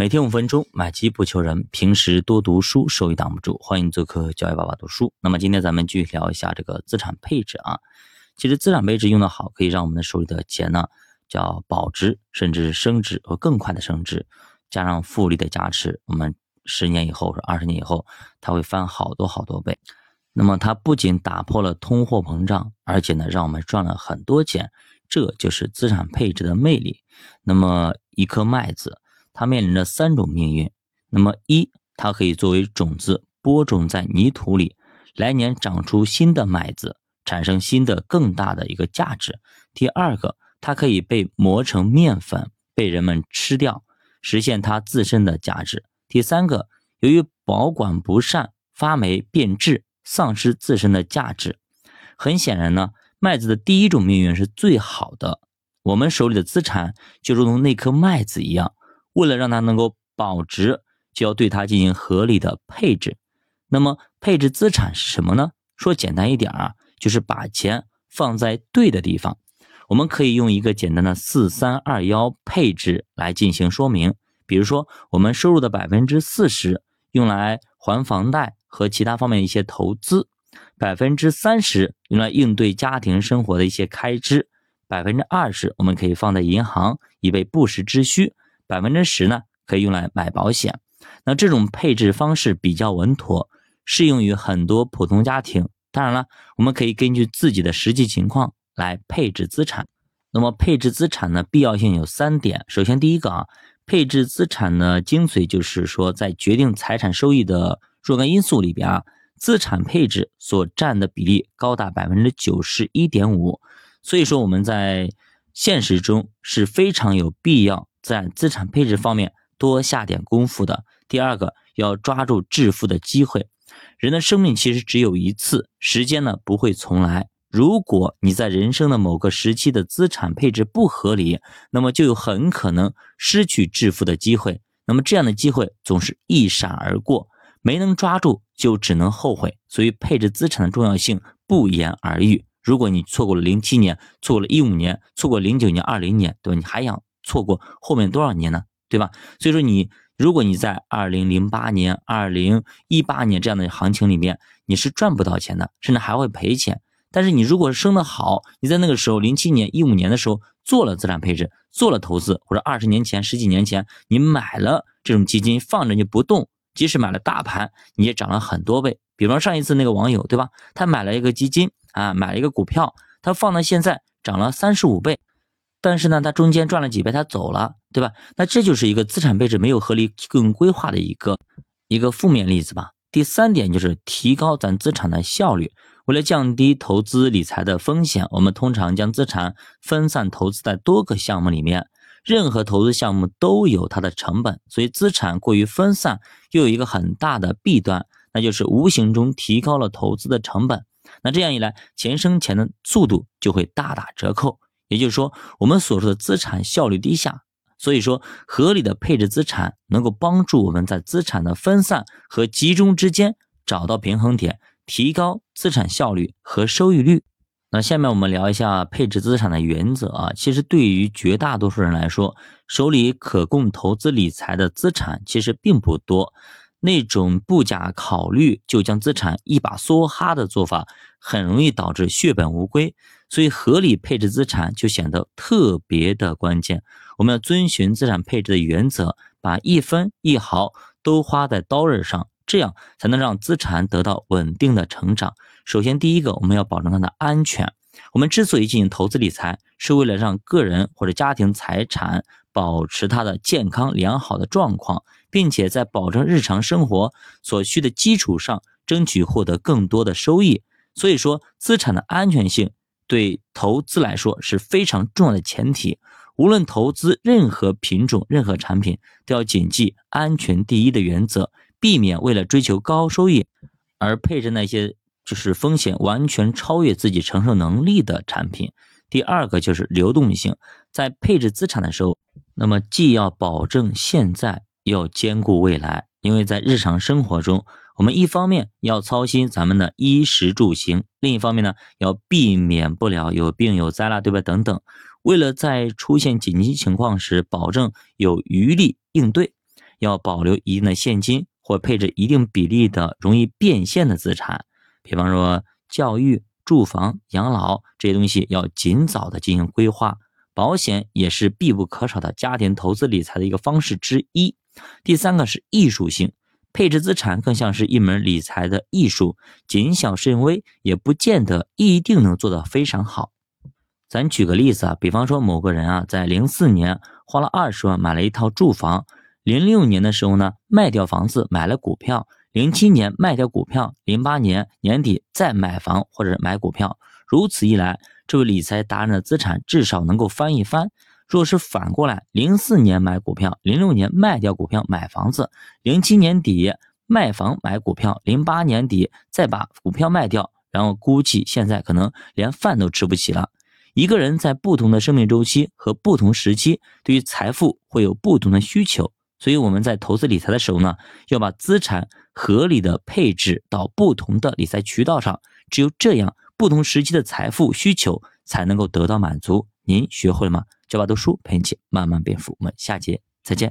每天五分钟，买基不求人。平时多读书，收益挡不住。欢迎做客教育爸爸读书。那么今天咱们继续聊一下这个资产配置啊。其实资产配置用得好，可以让我们的手里的钱呢叫保值，甚至升值和更快的升值。加上复利的加持，我们十年以后或者二十年以后，它会翻好多好多倍。那么它不仅打破了通货膨胀，而且呢让我们赚了很多钱。这就是资产配置的魅力。那么一颗麦子。它面临着三种命运，那么一，它可以作为种子播种在泥土里，来年长出新的麦子，产生新的更大的一个价值。第二个，它可以被磨成面粉，被人们吃掉，实现它自身的价值。第三个，由于保管不善，发霉变质，丧失自身的价值。很显然呢，麦子的第一种命运是最好的。我们手里的资产就如同那颗麦子一样。为了让它能够保值，就要对它进行合理的配置。那么，配置资产是什么呢？说简单一点啊，就是把钱放在对的地方。我们可以用一个简单的四三二幺配置来进行说明。比如说，我们收入的百分之四十用来还房贷和其他方面一些投资，百分之三十用来应对家庭生活的一些开支，百分之二十我们可以放在银行以备不时之需。百分之十呢，可以用来买保险。那这种配置方式比较稳妥，适用于很多普通家庭。当然了，我们可以根据自己的实际情况来配置资产。那么配置资产呢，必要性有三点。首先，第一个啊，配置资产呢，精髓就是说，在决定财产收益的若干因素里边啊，资产配置所占的比例高达百分之九十一点五。所以说，我们在现实中是非常有必要。在资产配置方面多下点功夫的。第二个，要抓住致富的机会。人的生命其实只有一次，时间呢不会重来。如果你在人生的某个时期的资产配置不合理，那么就有很可能失去致富的机会。那么这样的机会总是一闪而过，没能抓住就只能后悔。所以配置资产的重要性不言而喻。如果你错过了零七年，错过了一五年，错过零九年、二零年，对吧？你还想？错过后面多少年呢？对吧？所以说你，如果你在二零零八年、二零一八年这样的行情里面，你是赚不到钱的，甚至还会赔钱。但是你如果升的好，你在那个时候零七年、一五年的时候做了资产配置，做了投资，或者二十年前、十几年前你买了这种基金放着就不动，即使买了大盘，你也涨了很多倍。比方上一次那个网友，对吧？他买了一个基金啊，买了一个股票，他放到现在涨了三十五倍。但是呢，他中间赚了几倍，他走了，对吧？那这就是一个资产配置没有合理更规划的一个一个负面例子吧。第三点就是提高咱资产的效率。为了降低投资理财的风险，我们通常将资产分散投资在多个项目里面。任何投资项目都有它的成本，所以资产过于分散又有一个很大的弊端，那就是无形中提高了投资的成本。那这样一来，钱生钱的速度就会大打折扣。也就是说，我们所说的资产效率低下，所以说合理的配置资产能够帮助我们在资产的分散和集中之间找到平衡点，提高资产效率和收益率。那下面我们聊一下配置资产的原则啊。其实对于绝大多数人来说，手里可供投资理财的资产其实并不多。那种不假考虑就将资产一把梭哈的做法，很容易导致血本无归。所以，合理配置资产就显得特别的关键。我们要遵循资产配置的原则，把一分一毫都花在刀刃上，这样才能让资产得到稳定的成长。首先，第一个，我们要保证它的安全。我们之所以进行投资理财，是为了让个人或者家庭财产保持它的健康良好的状况，并且在保证日常生活所需的基础上，争取获得更多的收益。所以说，资产的安全性。对投资来说是非常重要的前提。无论投资任何品种、任何产品，都要谨记安全第一的原则，避免为了追求高收益而配置那些就是风险完全超越自己承受能力的产品。第二个就是流动性，在配置资产的时候，那么既要保证现在，又要兼顾未来，因为在日常生活中。我们一方面要操心咱们的衣食住行，另一方面呢，要避免不了有病有灾啦，对吧？等等，为了在出现紧急情况时保证有余力应对，要保留一定的现金，或配置一定比例的容易变现的资产，比方说教育、住房、养老这些东西要尽早的进行规划。保险也是必不可少的家庭投资理财的一个方式之一。第三个是艺术性，配置资产更像是一门理财的艺术，谨小慎微也不见得一定能做得非常好。咱举个例子啊，比方说某个人啊，在零四年花了二十万买了一套住房，零六年的时候呢卖掉房子买了股票，零七年卖掉股票，零八年年底再买房或者买股票，如此一来，这位理财达人的资产至少能够翻一番。若是反过来，零四年买股票，零六年卖掉股票买房子，零七年底卖房买股票，零八年底再把股票卖掉，然后估计现在可能连饭都吃不起了。一个人在不同的生命周期和不同时期，对于财富会有不同的需求，所以我们在投资理财的时候呢，要把资产合理的配置到不同的理财渠道上，只有这样，不同时期的财富需求才能够得到满足。您学会了吗？教爸读书陪你一起慢慢变富，我们下节再见。